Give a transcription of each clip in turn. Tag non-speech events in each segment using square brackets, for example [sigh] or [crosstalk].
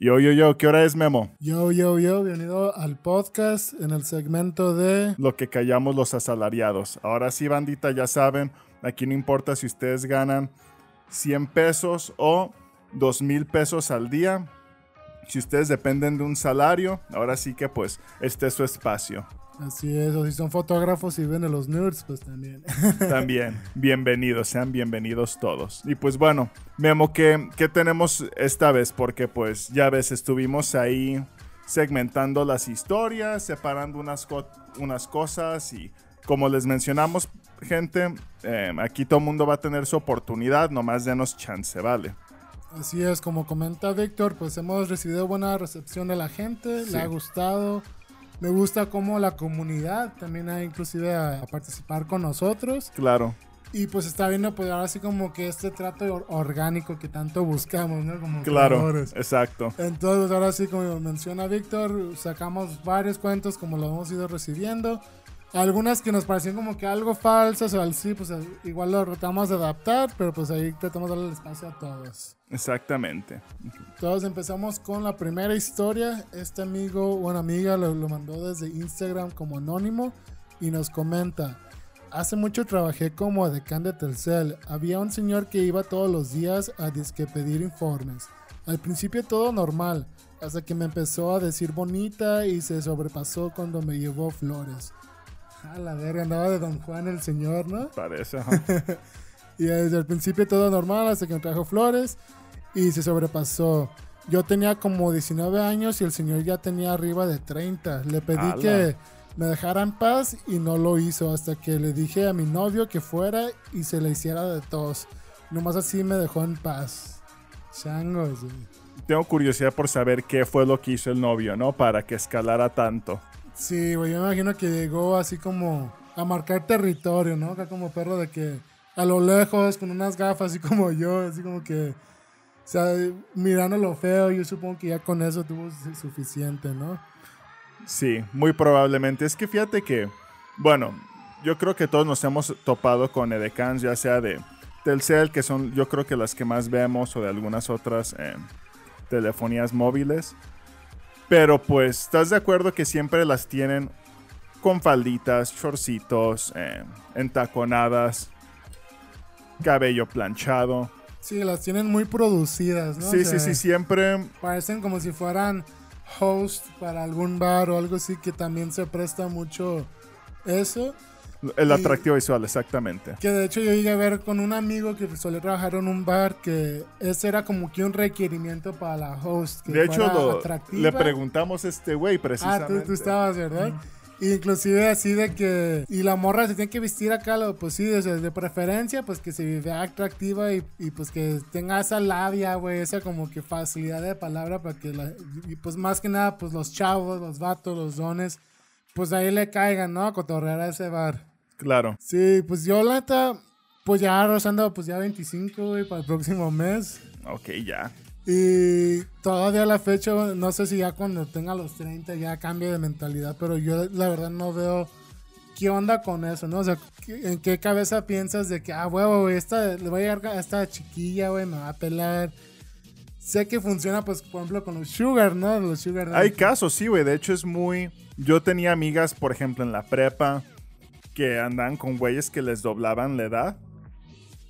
Yo, yo, yo, ¿qué hora es Memo? Yo, yo, yo, bienvenido al podcast en el segmento de... Lo que callamos los asalariados. Ahora sí, bandita, ya saben, aquí no importa si ustedes ganan 100 pesos o 2 mil pesos al día. Si ustedes dependen de un salario, ahora sí que pues este es su espacio. Así es, o si son fotógrafos y ven a los nerds, pues también. [laughs] También, bienvenidos, sean bienvenidos todos. Y pues bueno, Memo, ¿qué, ¿qué tenemos esta vez? Porque pues ya ves, estuvimos ahí segmentando las historias, separando unas, unas cosas y como les mencionamos, gente, eh, aquí todo el mundo va a tener su oportunidad, nomás denos chance, ¿vale? Así es, como comenta Víctor, pues hemos recibido buena recepción de la gente, le ha gustado. Me gusta cómo la comunidad también ha inclusive a, participar con nosotros. Claro. Y pues está viendo pues ahora sí como que este trato orgánico que tanto buscamos, ¿no? Como claro, exacto. Entonces ahora sí como menciona Víctor, sacamos varios cuentos como lo hemos ido recibiendo. Algunas que nos parecían como que algo falsas o al sí, pues igual lo tratamos de adaptar, pero pues ahí tratamos de darle el espacio a todos. Exactamente. Todos empezamos con la primera historia. Este amigo o una amiga lo, lo mandó desde Instagram como anónimo y nos comenta. Hace mucho trabajé como decán de Telcel. Había un señor que iba todos los días a disque pedir informes. Al principio todo normal, hasta que me empezó a decir bonita y se sobrepasó cuando me llevó flores. A la verga, andaba de Don Juan el señor, ¿no? Parece, [laughs] y desde el principio todo normal, hasta que me trajo flores y se sobrepasó. Yo tenía como 19 años y el señor ya tenía arriba de 30. Le pedí que me dejara en paz y no lo hizo hasta que le dije a mi novio que fuera y se le hiciera de tos. Nomás así me dejó en paz. Changos. Tengo curiosidad por saber qué fue lo que hizo el novio, ¿no? Para que escalara tanto. Sí, güey, yo me imagino que llegó así como a marcar territorio, ¿no? Acá como perro de que a lo lejos, con unas gafas, así como [laughs] yo, así como que, o sea, mirando lo feo, yo supongo que ya con eso tuvo suficiente, ¿no? Sí, muy probablemente. Es que fíjate que, bueno, yo creo que todos nos hemos topado con edecans, ya sea de Telcel, que son yo creo que las que más vemos, o de algunas otras eh, telefonías móviles. Pero pues, ¿estás de acuerdo que siempre las tienen con falditas, chorcitos, eh, entaconadas, cabello planchado? Sí, las tienen muy producidas, ¿no? Sí, sí, sí, siempre. Parecen como si fueran host para algún bar o algo así que también se presta mucho eso. El atractivo visual, exactamente. Que de hecho yo llegué a ver con un amigo que solía trabajar en un bar que ese era como que un requerimiento para la host. Que de hecho, le preguntamos a este güey precisamente. Ah, tú, estabas, ¿verdad? Inclusive así de que... Y la morra se tiene que vestir acá, pues sí, de, preferencia, pues que se vea atractiva y, pues que tenga esa labia, güey, esa como que facilidad de palabra para que la... Y pues más que nada, pues los chavos, los vatos, los dones, pues ahí le caigan, ¿no? A cotorrear a ese bar. Claro. Sí, pues yo la neta, pues ya rozando, pues ya 25, güey, para el próximo mes. Ok, ya. Y todavía la fecha, no sé si ya cuando tenga los 30 ya cambie de mentalidad, pero yo la verdad no veo qué onda con eso, ¿no? O sea, ¿en qué cabeza piensas de que, ah, huevo, güey, esta, le voy a llegar a esta chiquilla, güey, me va a pelar? Sé que funciona, pues, por ejemplo, con los sugar, ¿no? Los sugar. Hay casos, sí, güey. De hecho, es muy... Yo tenía amigas, por ejemplo, en la prepa que andaban con güeyes que les doblaban la edad.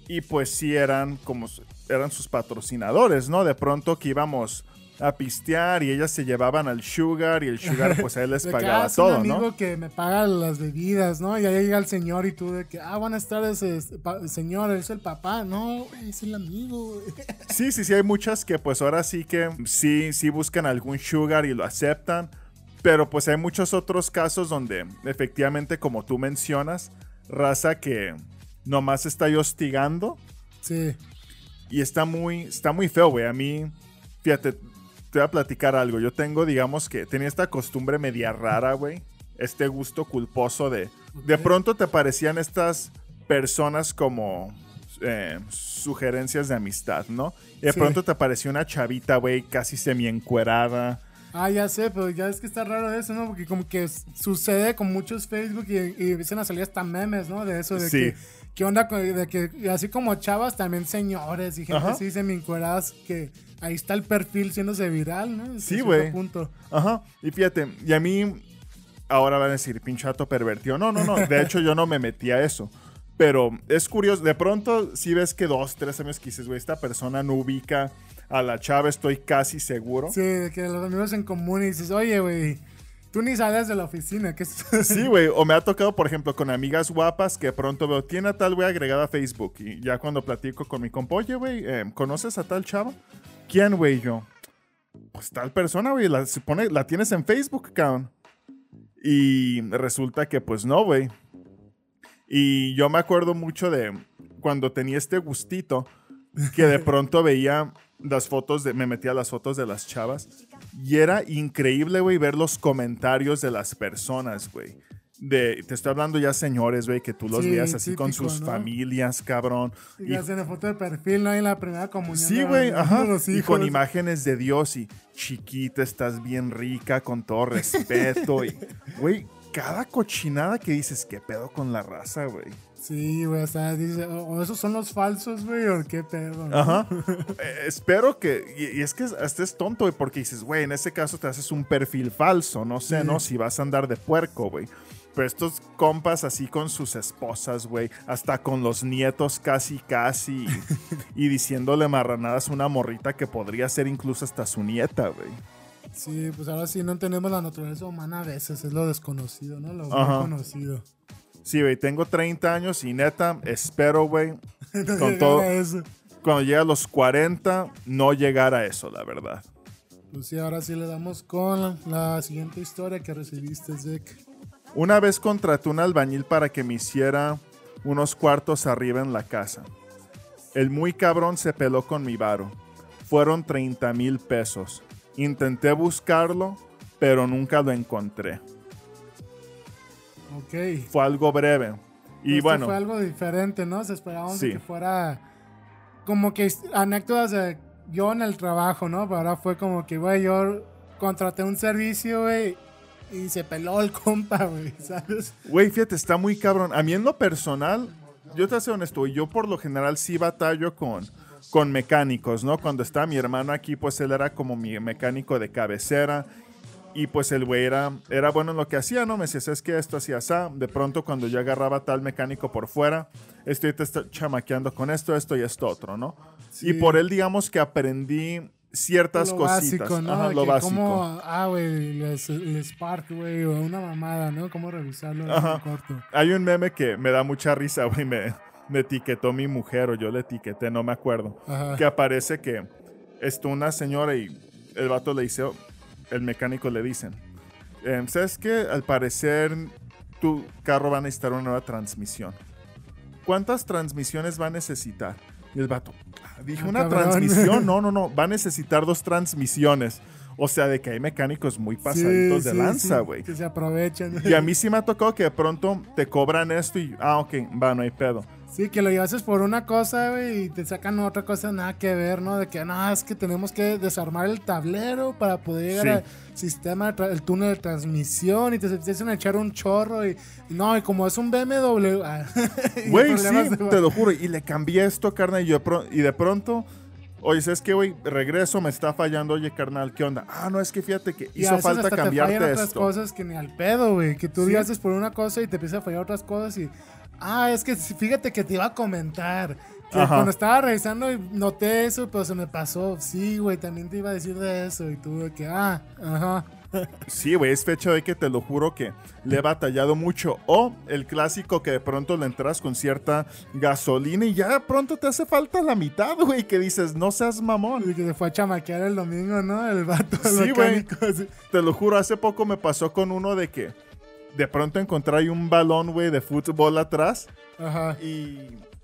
Y pues sí eran como eran sus patrocinadores, ¿no? De pronto que íbamos a pistear y ellas se llevaban al sugar y el sugar pues a él les [laughs] pagaba ah, todo, un amigo que me paga las bebidas, ¿no? Y ahí llega el señor y tú de que, ah, buenas tardes, este, señor, es el papá, no, es el amigo. Sí, sí, sí, hay muchas que pues ahora sí que sí, sí buscan algún sugar y lo aceptan. Pero pues hay muchos otros casos donde efectivamente, como tú mencionas, raza que nomás está ahí hostigando. Sí. Y está muy, está muy feo, güey. A mí, fíjate, te voy a platicar algo. Yo tengo, digamos que tenía esta costumbre media rara, güey. Este gusto culposo de... De pronto te parecían estas personas como eh, sugerencias de amistad, ¿no? Y de pronto te apareció una chavita, güey, casi semi encuerada Ah, ya sé, pero ya es que está raro eso, ¿no? Porque como que sucede con muchos Facebook y, y empiezan a salir hasta memes, ¿no? De eso, de que ¿Qué onda con de que así como chavas, también señores y gente Ajá. así semicueradas que ahí está el perfil siéndose viral, ¿no? Sí, güey. punto. Ajá. Y fíjate, y a mí ahora van a decir, pinchato pervertido. No, no, no. De [laughs] hecho, yo no me metí a eso. Pero es curioso, de pronto si ves que dos, tres años que dices, güey, esta persona no ubica a la chava, estoy casi seguro. Sí, de que los amigos en común y dices, oye, güey, tú ni sales de la oficina, ¿qué [laughs] Sí, güey. O me ha tocado, por ejemplo, con amigas guapas que pronto veo, tiene a tal güey agregada a Facebook. Y ya cuando platico con mi compa, oye, güey, eh, ¿conoces a tal chava? ¿Quién, güey? Yo, pues tal persona, güey, la, se pone, la tienes en Facebook, cabrón. Y resulta que, pues no, güey. Y yo me acuerdo mucho de cuando tenía este gustito que de [laughs] pronto veía las fotos de, me metía las fotos de las chavas y era increíble, güey, ver los comentarios de las personas, güey. De, te estoy hablando ya señores, güey, que tú los Sí, veas así con sus ¿no? familias, cabrón. Y Y- hacen foto de perfil, ¿no? En la primera comunión. sí, güey, ajá. los Y con imágenes de Dios y chiquita, estás bien rica, con todo respeto. güey, cada cochinada que dices, ¿qué pedo con la raza, güey? Sí, güey, o sea, dice, o esos son los falsos, güey, o qué pedo. ¿no? Ajá. [laughs] Eh, espero que. Y, y es que hasta es tonto, güey, porque dices, güey, en ese caso te haces un perfil falso. No sé, Sí. ¿no? Si vas a andar de puerco, güey. Pero estos compas así con sus esposas, güey. Hasta con los nietos casi, casi. Y, [laughs] y diciéndole marranadas a una morrita que podría ser incluso hasta su nieta, güey. Sí, pues ahora sí no entendemos la naturaleza humana a veces, es lo desconocido, ¿no? Lo Ajá. no conocido. Sí, güey, tengo 30 años y neta, espero, güey, [laughs] Con todo- eso. cuando llegue a los 40, no llegar a eso, la verdad. Pues sí, ahora sí le damos con la, la siguiente historia que recibiste, Zek. Una vez contraté un albañil para que me hiciera unos cuartos arriba en la casa. El muy cabrón se peló con mi varo. Fueron 30 mil pesos. Intenté buscarlo, pero nunca lo encontré. Ok. Fue algo breve. Y Esto bueno, fue algo diferente, ¿no? Se esperábamos Sí. que fuera como que anécdotas de yo en el trabajo, ¿no? Pero ahora fue como que, güey, yo contraté un servicio, güey, y se peló el [laughs] compa, güey, ¿sabes? güey, fíjate, está muy cabrón. A mí en lo personal, yo te soy honesto, güey, yo por lo general sí batallo con, con mecánicos, ¿no? Cuando estaba mi hermano aquí, pues él era como mi mecánico de cabecera. Y pues el güey era, era bueno en lo que hacía, ¿no? Me decía, ¿sabes qué? Esto hacía así. De pronto cuando yo agarraba tal mecánico por fuera, estoy te está chamaqueando con esto, esto y esto otro, ¿no? Sí. Y por él, digamos que aprendí ciertas lo cositas. básico, ¿no? Ajá, lo que básico. Cómo, ah, güey, el, Spark, güey, o una mamada, ¿no? Cómo revisarlo en corto. Hay un meme que me da mucha risa, güey. Me, me etiquetó mi mujer o yo le etiqueté, no me acuerdo. Ajá. Que aparece que está una señora y el vato le dice, el mecánico le dicen, "Em, ¿sabes qué? Al parecer tu carro va a necesitar una nueva transmisión. ¿Cuántas transmisiones va a necesitar? Y el vato, "Ah, dije Ah, una cabrón. transmisión. [laughs] No, no, no. Va a necesitar dos transmisiones. O sea, de que hay mecánicos muy pasaditos Sí, de sí, lanza, sí, güey. Que se aprovechan. Y a mí sí me ha tocado que de pronto te cobran esto y, ah, ok, va, no hay pedo. Sí, que lo llevases por una cosa, güey, y te sacan otra cosa nada que ver, ¿no? De que, no, es que tenemos que desarmar el tablero para poder llegar al sistema, el túnel de transmisión, y te empiezan a echar un chorro, y, y no, y como es un BMW, ah, [laughs] Güey, sí, te lo juro. Y le cambié esto, carnal, y, yo y de pronto, oye, ¿sabes qué, güey? Regreso, me está fallando, oye, carnal, ¿qué onda? Ah, no, es que fíjate que y hizo falta hasta te fallan cambiarte otras esto. cosas que ni al pedo, güey, que tú Sí. haces por una cosa y te empieza a fallar otras cosas, y, ah, es que fíjate que te iba a comentar. Que Ajá. cuando estaba revisando y noté eso, pero se me pasó. Sí, güey, también te iba a decir de eso. Y tú de que, ah, ajá. Sí, güey, es fecha de que te lo juro que le he batallado mucho. O el clásico que de pronto le entras con cierta gasolina y ya de pronto te hace falta la mitad, güey, que dices, no seas mamón. Y que se fue a chamaquear el domingo, ¿no? El vato, Sí, güey. Te lo juro, hace poco me pasó con uno de que de pronto encontré ahí un balón, güey, de fútbol atrás Ajá. y,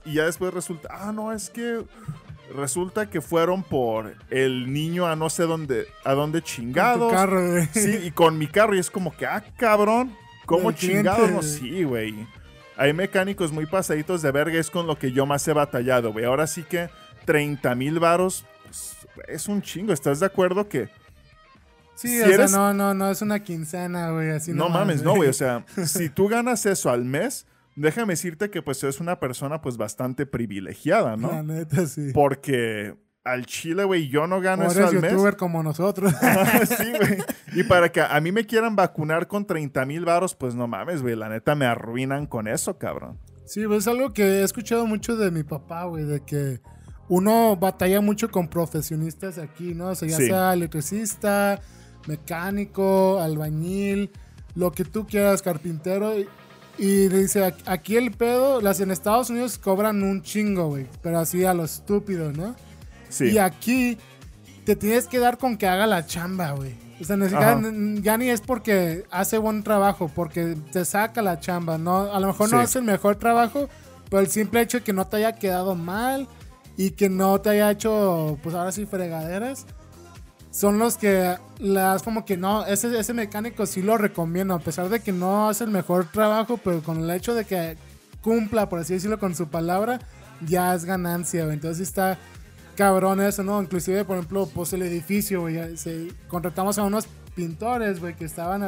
y ya después resulta, ah, no, es que resulta que fueron por el niño a no sé dónde, a dónde Con chingados. tu carro, güey. Sí, y con mi carro y es como que, ah, cabrón, ¿cómo chingados? No, sí, güey. Hay mecánicos muy pasaditos de verga, es con lo que yo más he batallado, güey. Ahora sí que 30 mil varos pues, es un chingo, ¿estás de acuerdo que... Sí, Si o sea, no, no, no es una quincena, güey. Así No nomás, mames, no, güey. O sea, [laughs] si tú ganas eso al mes, déjame decirte que pues es una persona pues bastante privilegiada, ¿no? La neta, sí. Porque al chile, güey, yo no gano O eso eres al mes. youtuber como nosotros. [laughs] sí, güey. Y para que a mí me quieran vacunar con 30 mil varos, pues no mames, güey. La neta me arruinan con eso, cabrón. Sí, pues es algo que he escuchado mucho de mi papá, güey, de que uno batalla mucho con profesionistas aquí, ¿no? O sea, ya Sí. sea electricista, mecánico, albañil, lo que tú quieras, carpintero. Y, y dice, "Ac- aquí el pedo, las en Estados Unidos cobran un chingo, güey, pero así a lo estúpido, ¿no? Sí. Y aquí te tienes que dar con que haga la chamba, güey. O sea, n- ya ni es porque hace buen trabajo, porque te saca la chamba, ¿no? A lo mejor no Sí. hace el mejor trabajo, pero el simple hecho de que no te haya quedado mal y que no te haya hecho, pues ahora sí, fregaderas, son los que le das como que no, ese, ese mecánico sí lo recomiendo, a pesar de que no hace el mejor trabajo, pero con el hecho de que cumpla, por así decirlo, con su palabra, ya es ganancia. Entonces está cabrón eso, ¿no? Inclusive, por ejemplo, pues el edificio, güey, se- contratamos a unos pintores, güey, que estaban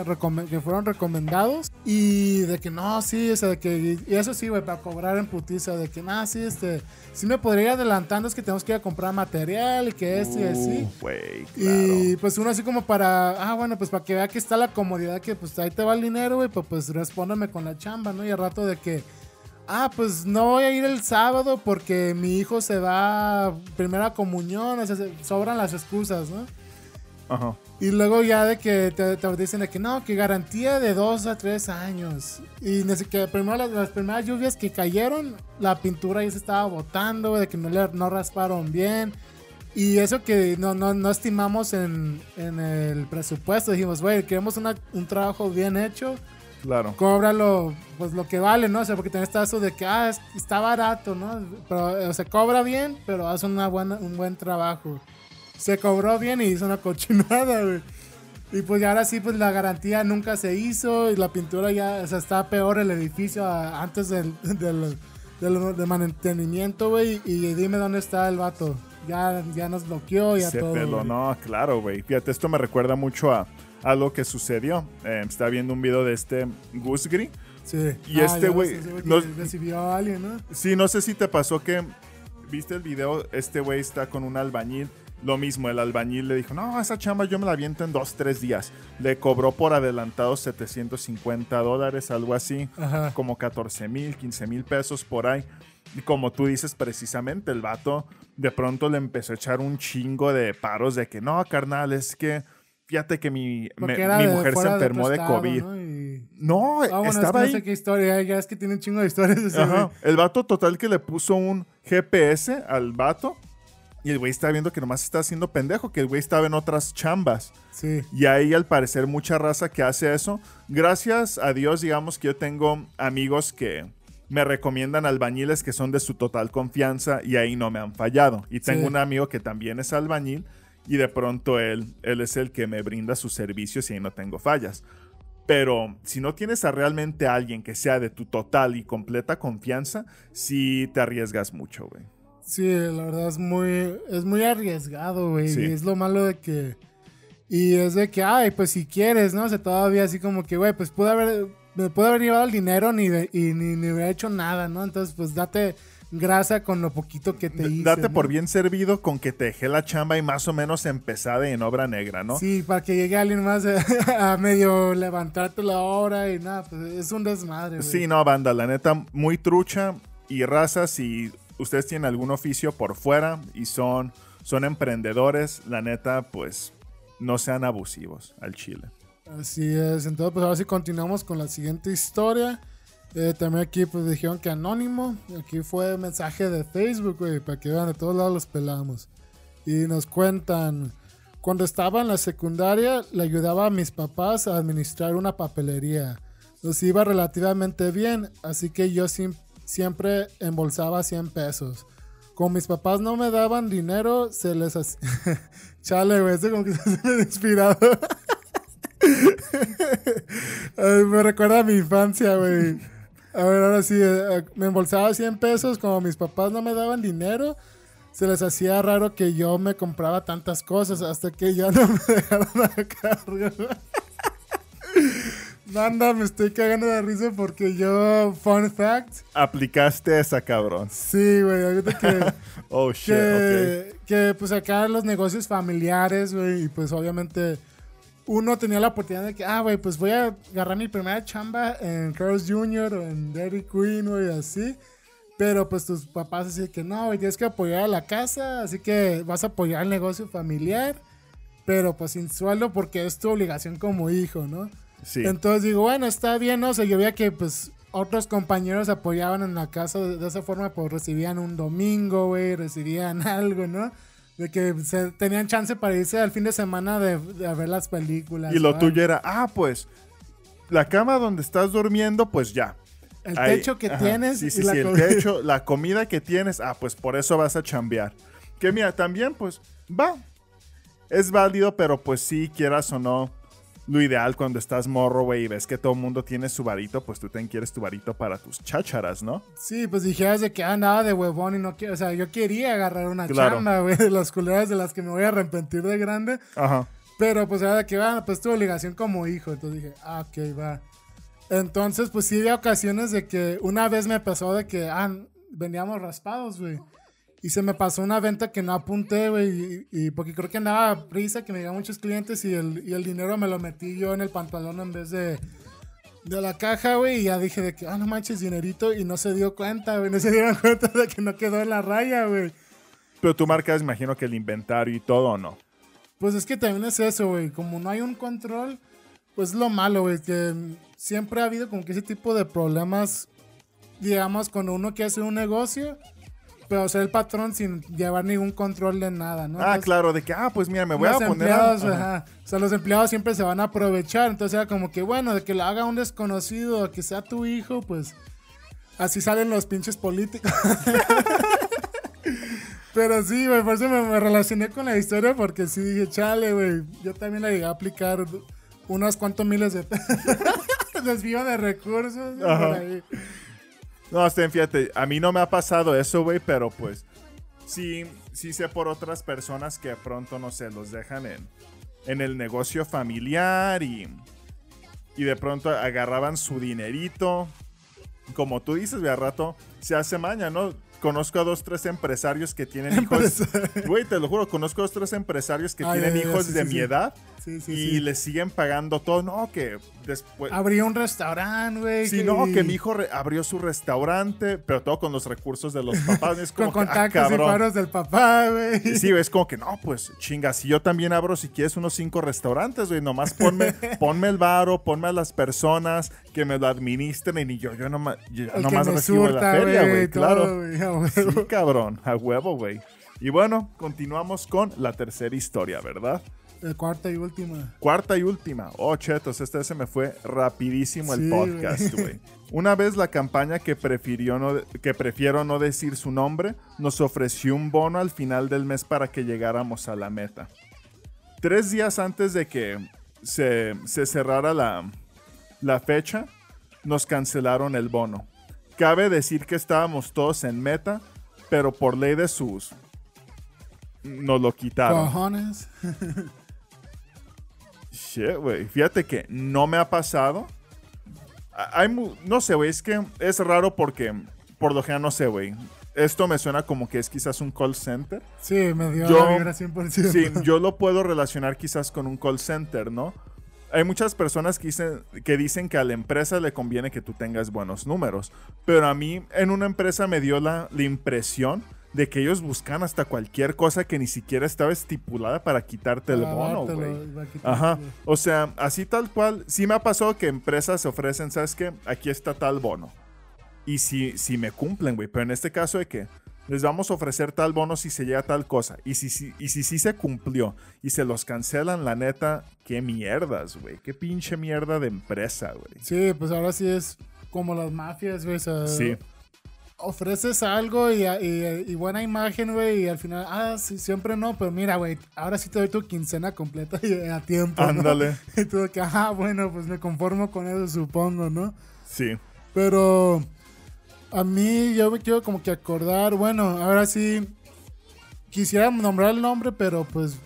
que fueron recomendados y de que no, sí, o sea, de que y eso sí, güey, para cobrar en putiza, de que nada, sí, este, sí me podría ir adelantando, es que tenemos que ir a comprar material y que esto y así. Uh, güey, claro. Y pues uno así como para, ah, bueno, pues para que vea que está la comodidad, que pues ahí te va el dinero, güey, pues, pues respóndeme con la chamba, ¿no? Y al rato de que, ah, pues no voy a ir el sábado porque mi hijo se va a primera comunión, o sea, se- sobran las excusas, ¿no? Ajá. Y luego ya de que te, te dicen de que no, que garantía de dos a tres años. Y ni que primero las, las primeras lluvias que cayeron, la pintura ya se estaba botando, de que no, le, no rasparon bien. Y eso que no, no, no estimamos en, en el presupuesto. Dijimos, güey, queremos una- un trabajo bien hecho, Claro. cóbralo pues lo que vale, ¿no? O sea, porque también está eso de que, ah, es- está barato, ¿no? Pero, o sea, cobra bien, pero hace una buena, un buen trabajo. Se cobró bien y hizo una cochinada, güey. Y pues ahora sí, pues la garantía nunca se hizo y la pintura ya, o sea, está peor el edificio a- antes del, [laughs] del, del- de mantenimiento, güey. Y dime dónde está el vato. Ya, ya nos bloqueó, ya Se todo. peló, no, claro, güey. Fíjate, esto me recuerda mucho a algo que sucedió. Eh, estaba viendo un video de este Gusgri. Sí. Y este ya güey, no- recibió a alguien, ¿no? Sí, no sé si te pasó que viste el video, este güey está con un albañil. Lo mismo, el albañil le dijo, no, esa chamba yo me la aviento en dos, tres días. Le cobró por adelantado 750 dólares, algo así. Ajá. Como 14 mil, 15 mil pesos por ahí. Y como tú dices precisamente, el vato de pronto le empezó a echar un chingo de paros de que no, carnal, es que fíjate que mi, me- mi mujer se de enfermó de COVID. ¿no? Y- No, Ah, bueno, es que estaba no ahí. sé qué historia, ya es que tiene un chingo de historias. Ajá. El vato total que le puso un GPS al vato. Y el güey estaba viendo que nomás está haciendo pendejo, que el güey estaba en otras chambas. Sí. Y hay al parecer mucha raza que hace eso. Gracias a Dios, digamos que yo tengo amigos que me recomiendan albañiles que son de su total confianza y ahí no me han fallado. Y tengo Sí. un amigo que también es albañil y de pronto él, él es el que me brinda sus servicios y ahí no tengo fallas. Pero si no tienes a realmente alguien que sea de tu total y completa confianza, sí te arriesgas mucho, güey. Sí, la verdad es muy, es muy arriesgado, güey. Sí. Y es lo malo de que. Y es de que, ay, pues si quieres, ¿no? O sea, todavía así como que, güey, pues pude haber, me pude haber llevado el dinero ni de- y ni, ni hubiera hecho nada, ¿no? Entonces, pues date grasa con lo poquito que te hice. Date ¿no? por bien servido con que te dejé la chamba y más o menos empezada en obra negra, ¿no? Sí, para que llegue alguien más a, [laughs] a medio levantarte la hora y nada, pues es un desmadre, güey. Sí, no, banda, la neta, muy trucha y raza, si ustedes tienen algún oficio por fuera y son, son emprendedores, la neta, pues no sean abusivos al chile. Así es, entonces pues ahora sí continuamos con la siguiente historia. Eh, también aquí pues dijeron que anónimo. Aquí fue mensaje de Facebook, güey, para que vean, de todos lados los pelamos. Y nos cuentan, cuando estaba en la secundaria le ayudaba a mis papás a administrar una papelería. Nos iba relativamente bien, así que yo sim- siempre embolsaba 100 pesos. Como mis papás no me daban dinero, se les hacía... [laughs] Chale, güey, esto como que [laughs] se me inspirado. [laughs] Me recuerda a mi infancia, güey. A ver, ahora sí, eh, me embolsaba 100 pesos, como mis papás no me daban dinero, se les hacía raro que yo me compraba tantas cosas hasta que ya no me dejaron a cargo. Banda, me estoy cagando de risa porque yo, fun fact. Aplicaste esa, cabrón. Sí, güey. Ahorita que. [laughs] oh, shit, que, que, pues acá los negocios familiares, güey. Y pues obviamente uno tenía la oportunidad de que, ah, güey, pues voy a agarrar mi primera chamba en Carl's Jr. o en Dairy Queen, güey, así. Pero pues tus papás así que no, güey, tienes que apoyar a la casa, así que vas a apoyar el negocio familiar, pero pues sin sueldo porque es tu obligación como hijo, ¿no? Sí. Entonces digo, bueno, está bien, ¿no? O sea, yo veía que pues otros compañeros apoyaban en la casa de, esa forma, pues recibían un domingo, güey, recibían [laughs] algo, ¿no? De que se, tenían chance para irse al fin de semana de, ver las películas. Y lo tuyo era, ah, pues, la cama donde estás durmiendo, pues ya. El techo que tienes. Sí, sí, sí, el techo, la comida que tienes, ah, pues por eso vas a chambear. Que mira, también, pues, va. Es válido, pero pues sí, quieras o no, lo ideal cuando estás morro, güey, y ves que todo el mundo tiene su varito, pues tú también quieres tu varito para tus chácharas, ¿no? Sí, pues dijeras de que ah, nada de huevón y no quiero, o sea, yo quería agarrar una chamba, güey, de las culeras de las que me voy a arrepentir de grande. Ajá. Pero pues era de que, va, pues tu obligación como hijo, entonces dije, ah, ok, va. Entonces, pues sí, había ocasiones de que una vez me pasó de que, ah, veníamos raspados, güey. Y se me pasó una venta que no apunté, güey. Y, porque creo que andaba prisa, que me llegaban muchos clientes y el, y el dinero me lo metí yo en el pantalón en vez de, de la caja, güey. Y ya dije de que, ah, no manches, dinerito. Y no se dio cuenta, güey. No se dieron [laughs] cuenta de que no quedó en la raya, güey. Pero tú marcas, imagino que el inventario y todo, ¿o no? Pues es que también es eso, güey. Como no hay un control, pues lo malo, güey. Que siempre ha habido como que ese tipo de problemas, digamos, cuando uno quiere hacer un negocio pero ser el patrón sin llevar ningún control de nada, ¿no? ah, claro, de que, ah, pues mira, me voy a poner. A... O sea, los empleados siempre se van a aprovechar. Entonces era como que, bueno, de que lo haga un desconocido, que sea tu hijo, pues así salen los pinches políticos. [laughs] Pero sí, güey, por eso me, relacioné con la historia, porque sí dije, chale, güey, yo también le llegué a aplicar unos cuantos miles de [laughs] desvío de recursos. Por ahí. No, Sten, fíjate, a mí no me ha pasado eso, güey, pero pues sí, sí sé por otras personas que pronto, no sé, los dejan en, en el negocio familiar y, y de pronto agarraban su dinerito. Como tú dices, de a rato se hace maña, ¿no? conozco a dos, tres empresarios que tienen hijos. Güey, te lo juro, conozco a dos, tres empresarios que tienen hijos de mi edad. Y les siguen pagando todo. No, que después. Abrió un restaurante, güey. Sí, no, que mi hijo abrió su restaurante, pero todo con los recursos de los papás. Es [laughs] como con ah, contactos y paros del papá, güey. Sí, es como que no, pues chinga, si yo también abro, si quieres, unos cinco restaurantes, güey, nomás ponme, [laughs] ponme el varo, ponme a las personas que me lo administren y yo, yo nomás, yo nomás recibo la feria, güey, claro. Sí, cabrón, a huevo, güey. Y bueno, continuamos con la tercera historia, ¿verdad? Cuarta y última. Cuarta y última. Oh, chetos, este se me fue rapidísimo el podcast, güey. Una vez la campaña que, prefirió no, que prefiero no decir su nombre nos ofreció un bono al final del mes para que llegáramos a la meta. Tres días antes de que se, cerrara la, la fecha, nos cancelaron el bono. Cabe decir que estábamos todos en meta, pero por ley de sus nos lo quitaron. Cojones. [laughs] Shit, güey. Fíjate que no me ha pasado. Hay no sé, güey. Es que es raro porque, por lo general, no sé, güey. Esto me suena como que es quizás un call center. Sí, me dio yo, 100%. Sí, yo lo puedo relacionar quizás con un call center, ¿no? hay muchas personas que dicen, que dicen que a la empresa le conviene que tú tengas buenos números. Pero a mí en una empresa me dio la, impresión de que ellos buscan hasta cualquier cosa que ni siquiera estaba estipulada para quitarte el bono, güey. Ajá. O sea, así tal cual. Sí me ha pasado que empresas se ofrecen, ¿sabes qué? Aquí está tal bono. Y si, si me cumplen, güey. Pero en este caso de que les vamos a ofrecer tal bono si se llega tal cosa. Y si sí y si, si, se cumplió y se los cancelan, la neta, qué mierdas, güey. Qué pinche mierda de empresa, güey. Sí, pues ahora sí es como las mafias, güey. sí. Ofreces algo y, buena imagen, güey, y al final, ah, sí, siempre no, pero mira, güey, ahora sí te doy tu quincena completa y a tiempo. Ándale. [laughs] Y tú que, ah, bueno, pues me conformo con eso, supongo, ¿no? Sí. Pero a mí yo me quiero como que acordar, bueno, ahora sí quisiera nombrar el nombre, pero pues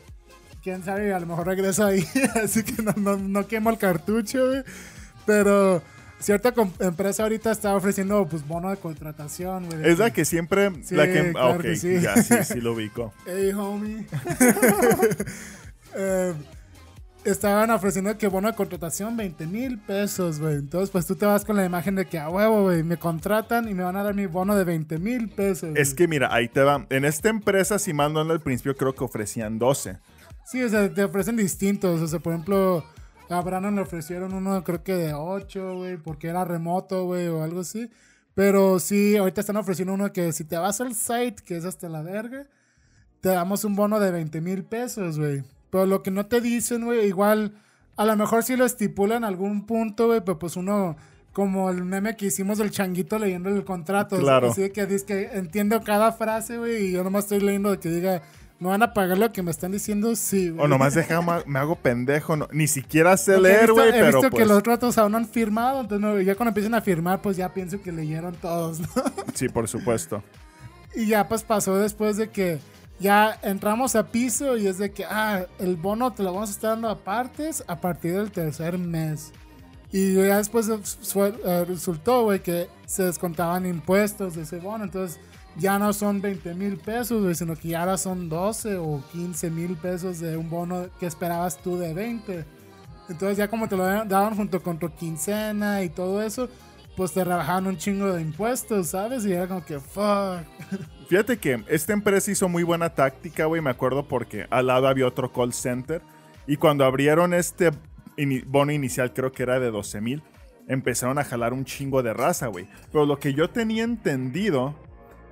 quién sabe, a lo mejor regresa ahí, [laughs] así que no, no, quemo el cartucho, Pero cierta empresa ahorita está ofreciendo pues bono de contratación, güey. Es la que siempre. Sí, la que, ah, ok, que sí. ya, sí, sí [laughs] lo ubico. Hey, homie. [laughs] Eh, estaban ofreciendo que bono de contratación 20 mil pesos, güey. Entonces, pues tú te vas con la imagen de que a huevo, güey, me contratan y me van a dar mi bono de 20 mil pesos. Es que mira, ahí te va. En esta empresa, si mal no al principio, creo que ofrecían 12. Sí, o sea, te ofrecen distintos. O sea, por ejemplo, a Brandon le ofrecieron uno, creo que de 8, güey, porque era remoto, güey, o algo así. Pero sí, ahorita están ofreciendo uno que si te vas al site, que es hasta la verga, te damos un bono de 20 mil pesos, güey. Pero lo que no te dicen, güey, igual, a lo mejor sí lo estipulan en algún punto, güey, pero pues uno, como el meme que hicimos del changuito leyendo el contrato. Claro. Así que dice que entiendo cada frase, güey, y yo nomás estoy leyendo que diga, ¿me van a pagar lo que me están diciendo? Sí, güey. O nomás deja, me hago pendejo. no- ni siquiera sé Porque he leer, güey, He pero visto pues. que los ratos aún no han firmado, entonces no, ya cuando empiecen a firmar, pues ya pienso que leyeron todos, ¿no? [laughs] Sí, por supuesto. Y ya pues pasó después de que ya entramos a piso y es de que, ah, el bono te lo vamos a estar dando a partes a partir del tercer mes. Y ya después eh, resultó, güey, que se descontaban impuestos de ese bono. Entonces ya no son 20 mil pesos, sino que ahora son 12 o 15 mil pesos de un bono que esperabas tú de 20. Entonces ya como te lo daban junto con tu quincena y todo eso, pues te rebajaban un chingo de impuestos, ¿sabes? Y era como que, fuck. [laughs] Fíjate que esta empresa hizo muy buena táctica, güey. Me acuerdo porque al lado había otro call center. Y cuando abrieron este bono inicial, creo que era de 12 mil, empezaron a jalar un chingo de raza, güey. Pero lo que yo tenía entendido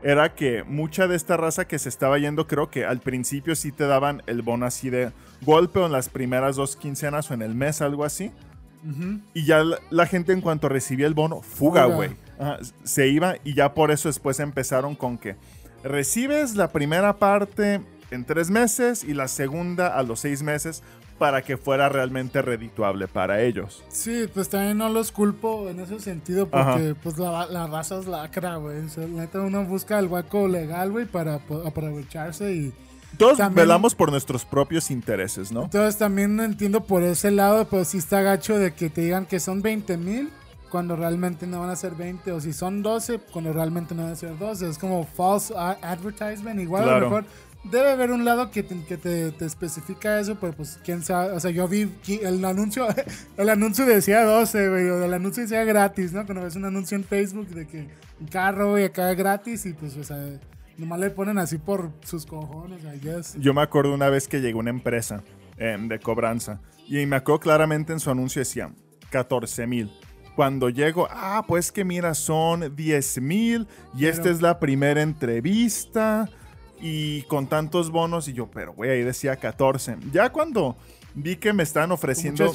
era que mucha de esta raza que se estaba yendo, creo que al principio sí te daban el bono así de golpe o en las primeras dos quincenas o en el mes, algo así. Y ya la, la gente en cuanto recibía el bono, fuga, güey. Se iba y ya por eso después empezaron con que recibes la primera parte en tres meses y la segunda a los seis meses para que fuera realmente redituable para ellos. Sí, pues también no los culpo en ese sentido porque pues la, la raza es lacra, güey. O sea, neta uno busca el hueco legal, güey, para aprovecharse y... Todos También- velamos por nuestros propios intereses, ¿no? Entonces también entiendo por ese lado, pero sí está gacho de que te digan que son 20 mil cuando realmente no van a ser 20, o si son 12 cuando realmente no van a ser 12. Es como false a- advertisement. Igual a Claro. lo mejor debe haber un lado que te, que te, te especifica eso, pero pues quién sabe. O sea, yo vi el anuncio, [laughs] el anuncio decía 12, güey, o el anuncio decía gratis, ¿no? Cuando ves un anuncio en Facebook de que un carro, güey, acá gratis y pues, o sea, nomás le ponen así por sus cojones, I guess. Yo me acuerdo una vez que llegó una empresa eh, de cobranza y me acuerdo claramente en su anuncio decía 14 mil. Cuando llego, ah, pues que mira, son 10 mil y esta es la primera entrevista y con tantos bonos y yo, pero güey, ahí decía 14. Ya cuando vi que me están Con ofreciendo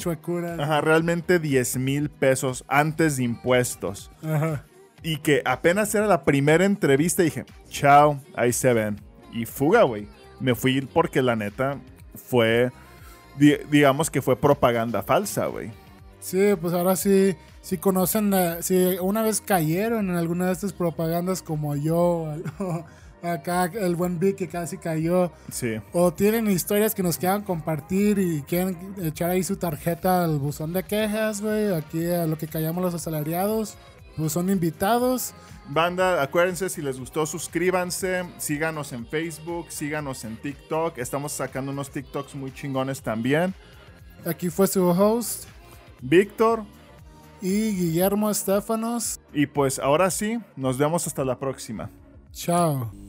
ajá, realmente 10 mil pesos antes de impuestos Ajá. y que apenas era la primera entrevista, dije, chao, ahí se ven. Y fuga, güey. Me fui porque la neta fue, di- digamos que fue propaganda falsa, güey. Sí, pues ahora sí, si conocen, eh, si una vez cayeron en alguna de estas propagandas como yo, [laughs] o acá el buen Vic que casi cayó, Sí. o tienen historias que nos quieran compartir y quieren echar ahí su tarjeta al buzón de quejas, güey, aquí a lo que callamos los asalariados, pues son invitados. Banda, acuérdense, si les gustó, suscríbanse, síganos en Facebook, síganos en TikTok. Estamos sacando unos TikToks muy chingones también. Aquí fue su host Víctor, y Guillermo Estefanos. y pues ahora sí, nos vemos hasta la próxima. Chao.